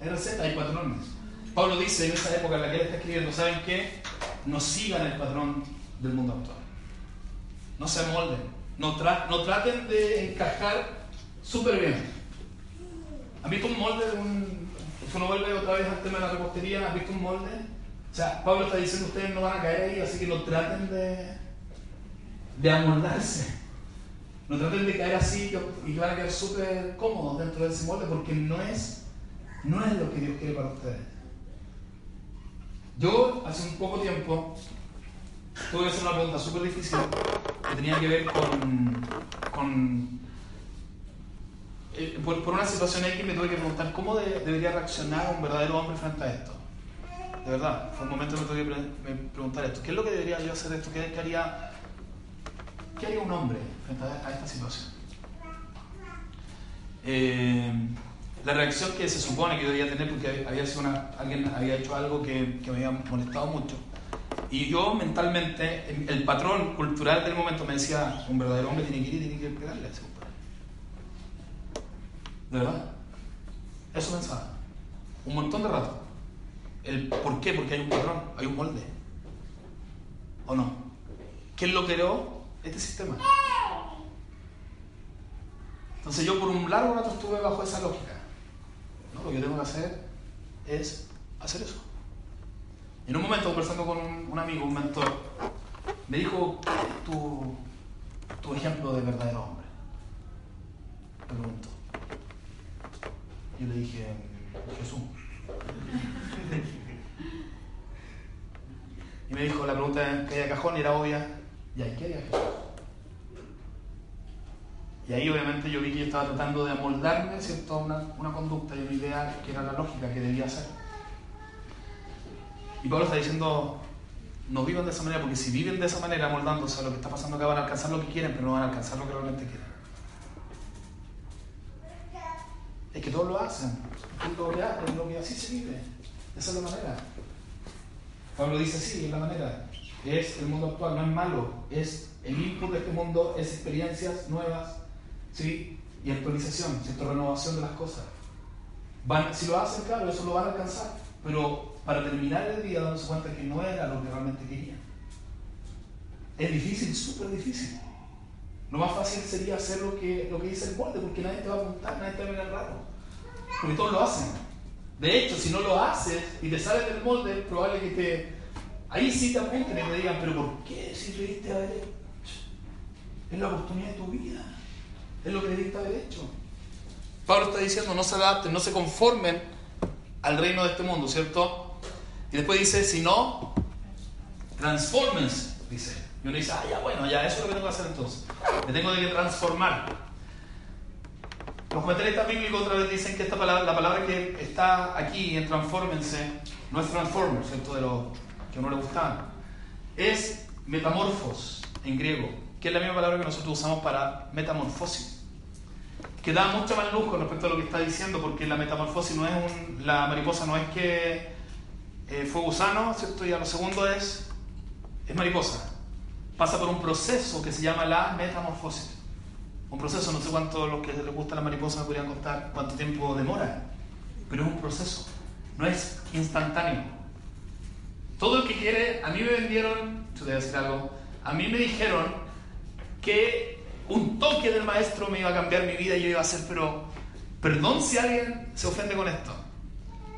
Speaker 1: Hay recetas, hay patrones. Pablo dice en esa época en la que él está escribiendo, ¿saben qué? No sigan el patrón del mundo actual. No se molden. No, no traten de encajar súper bien. ¿Han visto un molde de un... Si uno vuelve otra vez al tema de la repostería, ¿has visto un molde? O sea, Pablo está diciendo ustedes no van a caer ahí, así que no traten de, de amoldarse. No traten de caer así y van a quedar súper cómodos dentro de ese molde porque no es, no es lo que Dios quiere para ustedes. Yo hace un poco tiempo tuve que hacer una pregunta súper difícil que tenía que ver con, con eh, por, una situación X me tuve que preguntar cómo debería reaccionar un verdadero hombre frente a esto. De verdad, fue un momento que me tuve que preguntar esto. ¿Qué es lo que debería yo hacer esto? ¿Qué, haría, un hombre frente a, esta situación? Eh, la reacción que se supone que yo debía tener, porque había sido una, alguien había hecho algo que, me había molestado mucho. Y yo mentalmente, el patrón cultural del momento me decía, un verdadero hombre tiene que ir y tiene que pegarle a ese compadre. ¿De verdad? Eso pensaba. Un montón de rato. El, ¿Por qué? Porque hay un patrón, hay un molde. ¿O no? ¿Quién lo creó? Este sistema. Entonces yo por un largo rato estuve bajo esa lógica. Lo que yo tengo que hacer es hacer eso. En un momento, conversando con un, amigo, un mentor, me dijo, tu, tu ejemplo de verdadero hombre? Me preguntó. Yo le dije, Jesús. y me dijo, la pregunta que hay cajón era obvia, ¿y hay qué hay Jesús? Y ahí obviamente yo vi que yo estaba tratando de amoldarme ¿cierto? Una, una conducta y una idea que era la lógica que debía ser. Y Pablo está diciendo, no vivan de esa manera, porque si viven de esa manera, amoldándose a lo que está pasando acá, van a alcanzar lo que quieren, pero no van a alcanzar lo que realmente quieren. Es que todos lo hacen, es lo es lo que así se vive, esa es la manera. Pablo dice sí, es la manera. Es el mundo actual, no es malo, es el input de este mundo, es experiencias nuevas, ¿sí? Y actualización, ¿cierto? Renovación de las cosas. Si lo hacen, claro, eso lo van a alcanzar, pero para terminar el día dándose cuenta que no era lo que realmente querían. Es difícil, súper difícil. Lo más fácil sería hacer lo que, lo que dice el molde, porque nadie te va a apuntar, nadie te va a mirar raro. Porque todos lo hacen. De hecho, si no lo haces y te sales del molde, es probable que te. Ahí sí te apunten y te digan, pero ¿por qué si debiste haber hecho? Es la oportunidad de tu vida. Es lo que debiste haber hecho. Pablo está diciendo, no se adapten, no se conformen al reino de este mundo, ¿cierto? Y después dice, si no, transfórmense, dice. Y uno dice, ah, ya bueno, ya eso es lo que tengo que hacer entonces. Me tengo que transformar. Los comentaristas bíblicos otra vez dicen que esta palabra, la palabra que está aquí en transfórmense, no es transformer, ¿cierto? De lo que a uno le gusta, es metamorfos en griego, que es la misma palabra que nosotros usamos para metamorfosis que da mucho más lujo respecto a lo que está diciendo, porque la metamorfosis no es un, la mariposa no es que eh, fue gusano, ¿cierto? Y a lo segundo es, es mariposa. Pasa por un proceso que se llama la metamorfosis. Un proceso, no sé cuánto los que les gusta la mariposa me podrían contar cuánto tiempo demora, pero es un proceso, no es instantáneo. Todo el que quiere, a mí me vendieron, yo te voy a decir algo, a mí me dijeron que un toque del maestro me iba a cambiar mi vida y yo iba a ser, pero perdón si alguien se ofende con esto,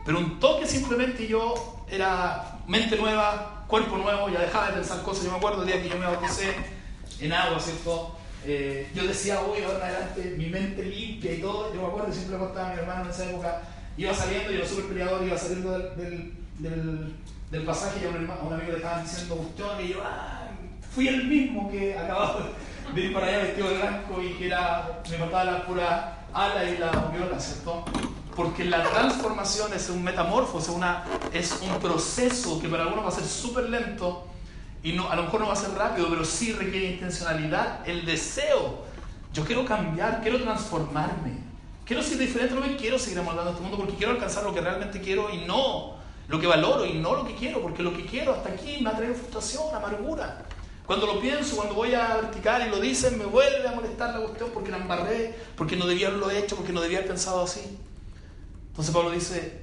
Speaker 1: pero un toque simplemente yo era mente nueva, cuerpo nuevo, ya dejaba de pensar cosas. Yo me acuerdo el día que yo me bauticé en agua, ¿cierto? Eh, yo decía, hoy ahora adelante, mi mente limpia y todo. Yo me acuerdo, siempre contaba a mi hermano en esa época, iba saliendo, yo era súper peleador, iba saliendo del, del, pasaje y a un, amigo le estaban diciendo cuestión y yo, ah, fui el mismo que acababa de ir para allá vestido de blanco y que era, me faltaba la pura ala y la viola, ¿cierto? Porque la transformación es un metamorfos, una, es un proceso que para algunos va a ser súper lento y no, a lo mejor no va a ser rápido, pero sí requiere intencionalidad, el deseo. Yo quiero cambiar, quiero transformarme, quiero ser diferente, no me quiero seguir amoldando este mundo porque quiero alcanzar lo que realmente quiero y no lo que valoro y no lo que quiero, porque lo que quiero hasta aquí me ha frustración, amargura. Cuando lo pienso, cuando voy a vertical y lo dicen, me vuelve a molestar la cuestión porque la embarré, porque no debía haberlo hecho, porque no debía haber pensado así. Entonces Pablo dice,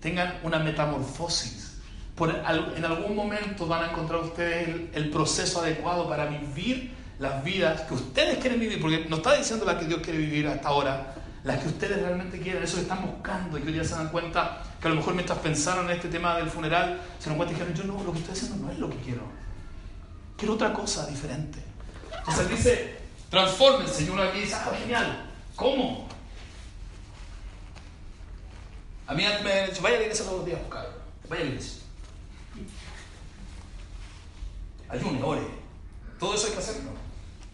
Speaker 1: tengan una metamorfosis. en algún momento van a encontrar ustedes el, proceso adecuado para vivir las vidas que ustedes quieren vivir, porque no está diciendo la que Dios quiere vivir hasta ahora, las que ustedes realmente quieren, eso que están buscando y que hoy día se dan cuenta que a lo mejor mientras pensaron en este tema del funeral, se dan cuenta y dijeron, yo no, lo que estoy haciendo no es lo que quiero, quiero otra cosa diferente. Entonces dice, transfórmense, y uno aquí dice, ah, genial, ¿cómo? A mí me dicho, vaya a la iglesia todos los días, buscar, vaya a la iglesia. Ayune, ore. Todo eso hay que hacerlo.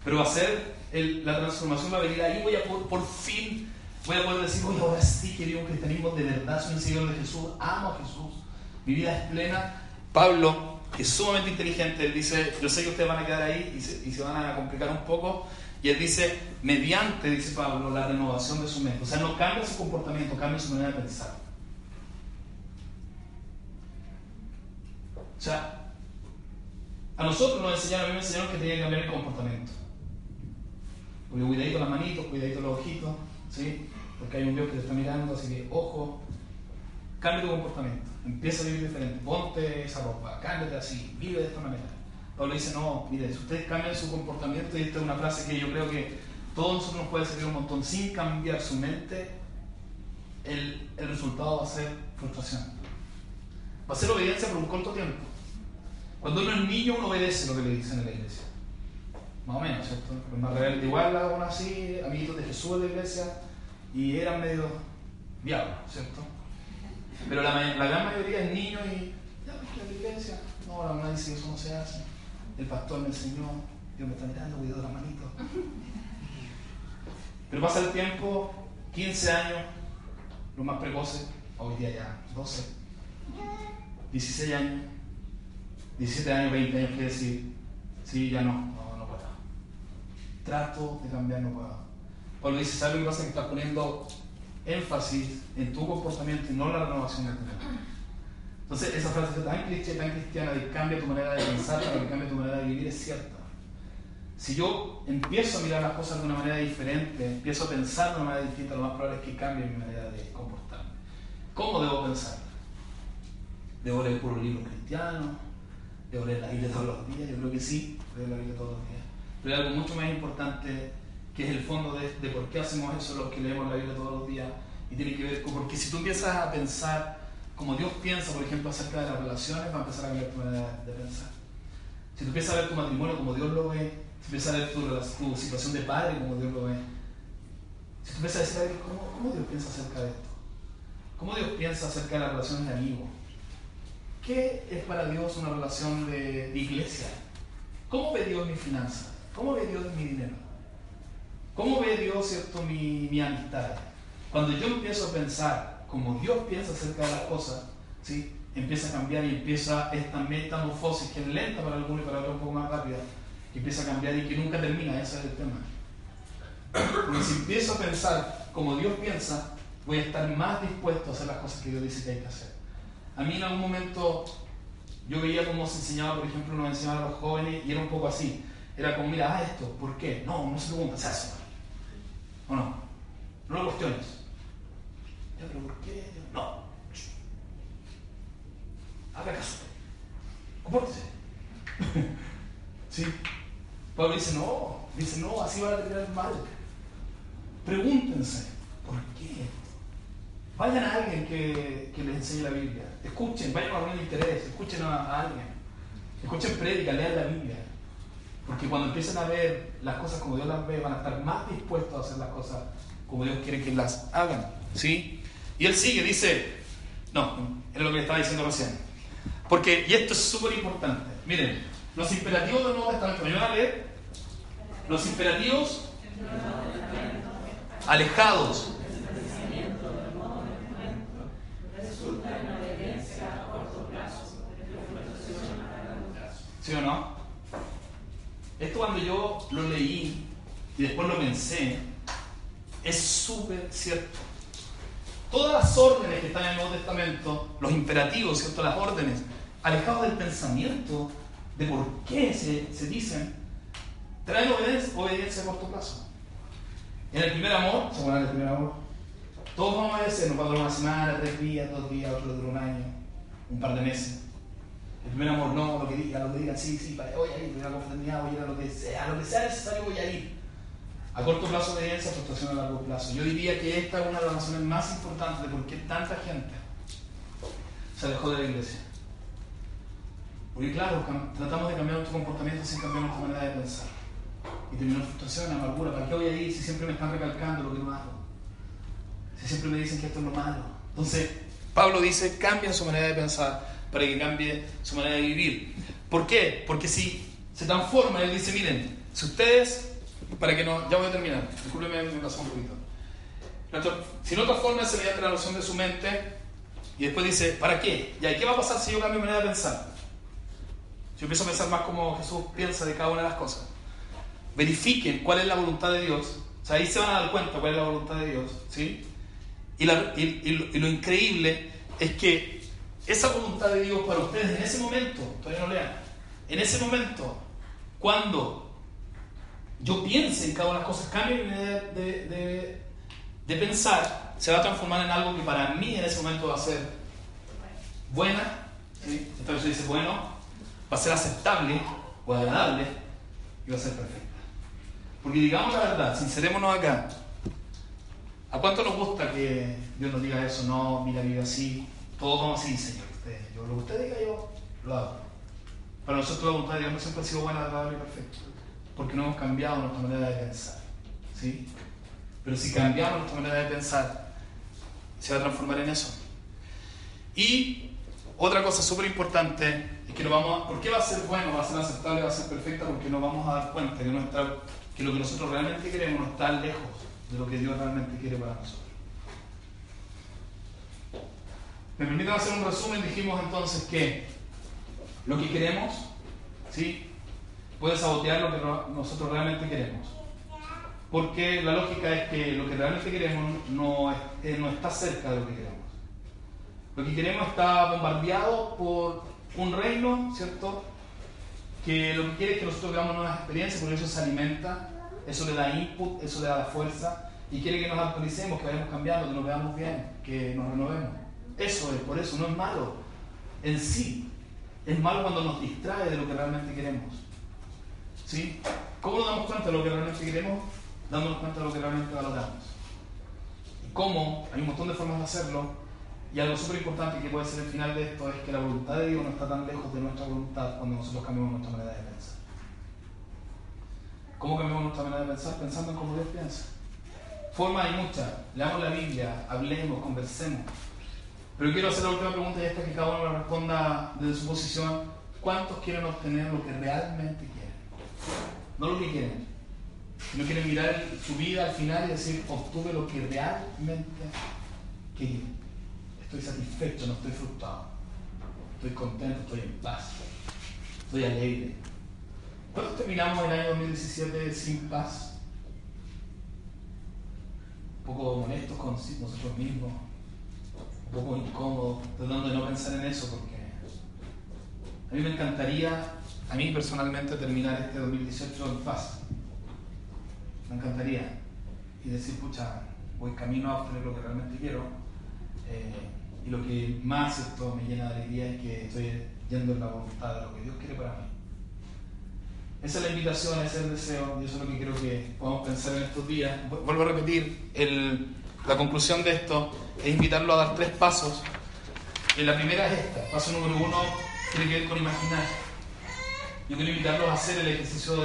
Speaker 1: Pero va a ser la transformación va a venir ahí, voy a por, por fin voy a poder decir, oye, ahora sí que vivo un cristianismo de verdad, soy un seguidor de Jesús, amo a Jesús, mi vida es plena. Pablo, que es sumamente inteligente, él dice, yo sé que ustedes van a quedar ahí y se van a complicar un poco, y él dice, mediante, dice Pablo, la renovación de su mente. O sea, no cambia su comportamiento, cambia su manera de pensar. O sea, a nosotros nos enseñaron, a mí me enseñaron que tenía que cambiar el comportamiento. Porque cuidadito las manitos, cuidadito los ojitos, ¿sí? Porque hay un Dios que te está mirando, así que ojo, cambia tu comportamiento, empieza a vivir diferente, ponte esa ropa, cámbiate así, vive de esta manera. Pablo dice, no, mire, si ustedes cambian su comportamiento, y esta es una frase que yo creo que todos nosotros nos puede servir un montón, sin cambiar su mente, el, el resultado va a ser frustración. Va a ser obediencia por un corto tiempo. Cuando uno es niño, uno obedece lo que le dicen en la iglesia. Más o menos, ¿cierto? Los más rebeldes igual aún así, amiguitos de Jesús en la iglesia, y eran medio diablos, ¿cierto? Pero la, la, gran mayoría es niños y, ya, pues la iglesia, no, la mamá dice que eso no se hace, el pastor me enseñó, Dios me está mirando, cuidado las manitos. Pero pasa el tiempo, 15 años, los más precoces, hoy día ya 12, 16 años, 17 años, 20 años, quiere decir, sí, ya no, trato de cambiar, no puedo. Pablo dice, ¿sabes lo que pasa? Que estás poniendo énfasis en tu comportamiento y no en la renovación del tu Entonces, esa frase tan cristiana, tan cristiana de cambia tu manera de pensar para que cambie tu manera de vivir es cierta. Si yo empiezo a mirar las cosas de una manera diferente, empiezo a pensar de una manera distinta, lo más probable es que cambie mi manera de comportarme. ¿Cómo debo pensar? ¿Debo leer puro libro cristiano? ¿Debo leer la Biblia todos los días? Yo creo que sí, leo la Biblia todos los días pero hay algo mucho más importante que es el fondo de, por qué hacemos eso los que leemos la Biblia todos los días y tiene que ver con, porque si tú empiezas a pensar como Dios piensa, por ejemplo, acerca de las relaciones, va a empezar a cambiar tu manera de pensar. Si tú empiezas a ver tu matrimonio como Dios lo ve, si empiezas a ver tu, situación de padre como Dios lo ve, si tú empiezas a decir ¿cómo, ¿cómo, Dios piensa acerca de esto? ¿Cómo Dios piensa acerca de las relaciones de amigos? ¿Qué es para Dios una relación de, iglesia? ¿Cómo ve Dios mi finanzas? ¿Cómo ve Dios mi dinero? ¿Cómo ve Dios cierto, mi, mi amistad? Cuando yo empiezo a pensar como Dios piensa acerca de las cosas, ¿sí? empieza a cambiar y empieza esta metamorfosis que es lenta para algunos y para otros un poco más rápida, que empieza a cambiar y que nunca termina, ese es el tema. Porque si empiezo a pensar como Dios piensa, voy a estar más dispuesto a hacer las cosas que Dios dice que hay que hacer. A mí en algún momento yo veía cómo se enseñaba, por ejemplo, nos enseñaban a los jóvenes y era un poco así. Era como, mira, haz esto, ¿por qué? No, no se pregunta, se hace. ¿O no? No lo cuestiones. Ya, pero ¿por qué? No. Haga caso. Compórtese. ¿Sí? Pablo dice, no, dice, no, así van a terminar mal. Pregúntense, ¿por qué? Vayan a alguien que les enseñe la Biblia. Escuchen, vayan a algún interés, escuchen a, alguien. Escuchen prédica, lean la Biblia. Porque cuando empiecen a ver las cosas como Dios las ve, van a estar más dispuestos a hacer las cosas como Dios quiere que las hagan. ¿Sí? Y él sigue, dice, no, es lo que le estaba diciendo recién. Porque, y esto es súper importante, miren, los imperativos del Nuevo Testamento, ¿me van a leer? Los imperativos alejados. ¿Sí o no? Esto cuando yo lo leí pensé, es súper cierto. Todas las órdenes que están en el Nuevo Testamento, los imperativos, ¿cierto? Las órdenes, alejados del pensamiento de por qué se, se dicen, traen obediencia, obediencia a corto plazo. En el primer amor, ¿se del primer amor? Todos vamos a obedecer, nos va a durar una semana, tres días, dos días, otro dura un año, un par de meses. El primer amor, no, lo que diga, lo que diga, sí, sí, voy a ir, voy a la confraternidad, voy a lo que sea, lo que sea necesario voy a ir. A corto plazo obediencia, frustración a largo plazo. Yo diría que esta es una de las razones más importantes de por qué tanta gente se alejó de la iglesia. Porque claro, tratamos de cambiar nuestro comportamiento sin cambiar nuestra manera de pensar. Y terminó frustración, amargura. ¿Para qué voy a ir si siempre me están recalcando lo que no hago? Si siempre me dicen que esto es lo malo. Entonces, Pablo dice, cambien su manera de pensar para que cambie su manera de vivir. ¿Por qué? Porque si se transforma, él dice, miren, si ustedes, para que no, ya voy a terminar, discúlpeme, me pasó un poquito. Si no transforma, mediante la noción de su mente y después dice, ¿para qué? ¿Y qué va a pasar si yo cambio mi manera de pensar? Si yo empiezo a pensar más como Jesús piensa de cada una de las cosas. Verifiquen cuál es la voluntad de Dios. O sea, ahí se van a dar cuenta cuál es la voluntad de Dios. ¿sí? Y, y, lo, increíble es que esa voluntad de Dios para ustedes en ese momento, todavía no lean, en ese momento, cuando yo piense en cada una de las cosas, cambie mi manera de, de pensar, se va a transformar en algo que para mí en ese momento va a ser buena, ¿sí? vez se dice bueno, va a ser aceptable o agradable y va a ser perfecta. Porque digamos la verdad, sincerémonos acá, ¿a cuánto nos gusta que Dios nos diga eso? No, mira, vive así, todo como así, Señor. Yo, lo que usted diga, yo lo hago. Para nosotros la voluntad de Dios no siempre ha sido buena, agradable y perfecta, porque no hemos cambiado nuestra manera de pensar. ¿sí? Pero si cambiamos nuestra manera de pensar, se va a transformar en eso. Y otra cosa súper importante es que no vamos a, ¿por qué va a ser bueno, va a ser aceptable, va a ser perfecta? Porque nos vamos a dar cuenta que, que lo que nosotros realmente queremos no está lejos de lo que Dios realmente quiere para nosotros. Me permiten hacer un resumen, dijimos entonces que lo que queremos, ¿sí? Puede sabotear lo que nosotros realmente queremos. Porque la lógica es que lo que realmente queremos no, eh, no está cerca de lo que queremos. Lo que queremos está bombardeado por un reino, ¿cierto? Que lo que quiere es que nosotros veamos nuevas experiencias, porque eso se alimenta, eso le da input, eso le da fuerza, y quiere que nos actualicemos, que vayamos cambiando, que nos veamos bien, que nos renovemos. Eso es, por eso, no es malo en sí. Es malo cuando nos distrae de lo que realmente queremos. ¿Sí? ¿Cómo nos damos cuenta de lo que realmente queremos? dándonos cuenta de lo que realmente valoramos. Cómo, hay un montón de formas de hacerlo, y algo súper importante que puede ser el final de esto es que la voluntad de Dios no está tan lejos de nuestra voluntad cuando nosotros cambiamos nuestra manera de pensar. ¿Cómo cambiamos nuestra manera de pensar? Pensando en cómo Dios piensa. Formas hay muchas. Leamos la Biblia, hablemos, conversemos. Pero quiero hacer la última pregunta y esta que cada uno responda desde su posición. ¿Cuántos quieren obtener lo que realmente quieren? No lo que quieren, no quieren mirar su vida al final y decir, obtuve lo que realmente quería. Estoy satisfecho, no estoy frustrado. Estoy contento, estoy en paz. Estoy alegre. ¿Cuántos terminamos el año 2017 sin paz? Un poco molestos con nosotros mismos, un poco incómodos, tratando de no pensar en eso porque a mí me encantaría, a mí personalmente, terminar este 2018 en paz me encantaría. Y decir, pucha, voy camino a obtener lo que realmente quiero. Eh, y lo que más esto me llena de alegría es que estoy yendo en la voluntad de lo que Dios quiere para mí. Esa es la invitación, ese es el deseo, y eso es lo que quiero que podamos pensar en estos días. Vuelvo a repetir, el, la conclusión de esto es invitarlo a dar tres pasos. Y la primera es esta. Paso número uno tiene que ver con imaginar. Yo quiero invitarlos a hacer el ejercicio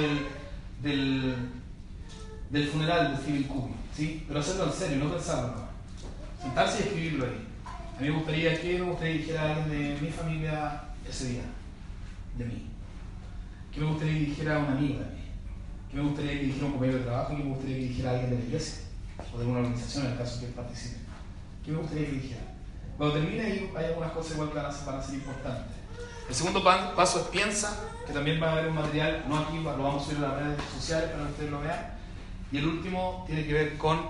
Speaker 1: del, del funeral de Stephen Covey, ¿sí? Pero hacerlo en serio, no pensarlo. Sentarse y escribirlo ahí. A mí me gustaría que me gustaría dijera alguien de mi familia ese día, de mí. Que me gustaría que dijera un amigo de mí. Que me gustaría que dijera un compañero de trabajo, que me gustaría que dijera alguien de la iglesia o de una organización en el caso que participe. ¿Qué me gustaría que dijera? Cuando termine hay algunas cosas igual que van a ser, importantes. El segundo paso es piensa, que también va a haber un material, no aquí, lo vamos a subir a las redes sociales para que ustedes lo vean. Y el último tiene que ver con,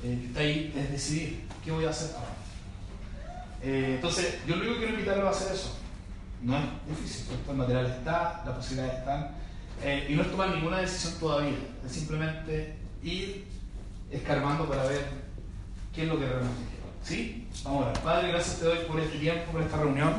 Speaker 1: que está ahí, es decidir qué voy a hacer ahora. Eh, entonces, yo lo único que quiero invitarlo a hacer eso. No es difícil, el material está, las posibilidades están. Eh, y no es tomar ninguna decisión todavía, es simplemente ir escarmando para ver qué es lo que realmente quiero. ¿Sí? Vamos a ver. Padre, gracias te doy por este tiempo, por esta reunión.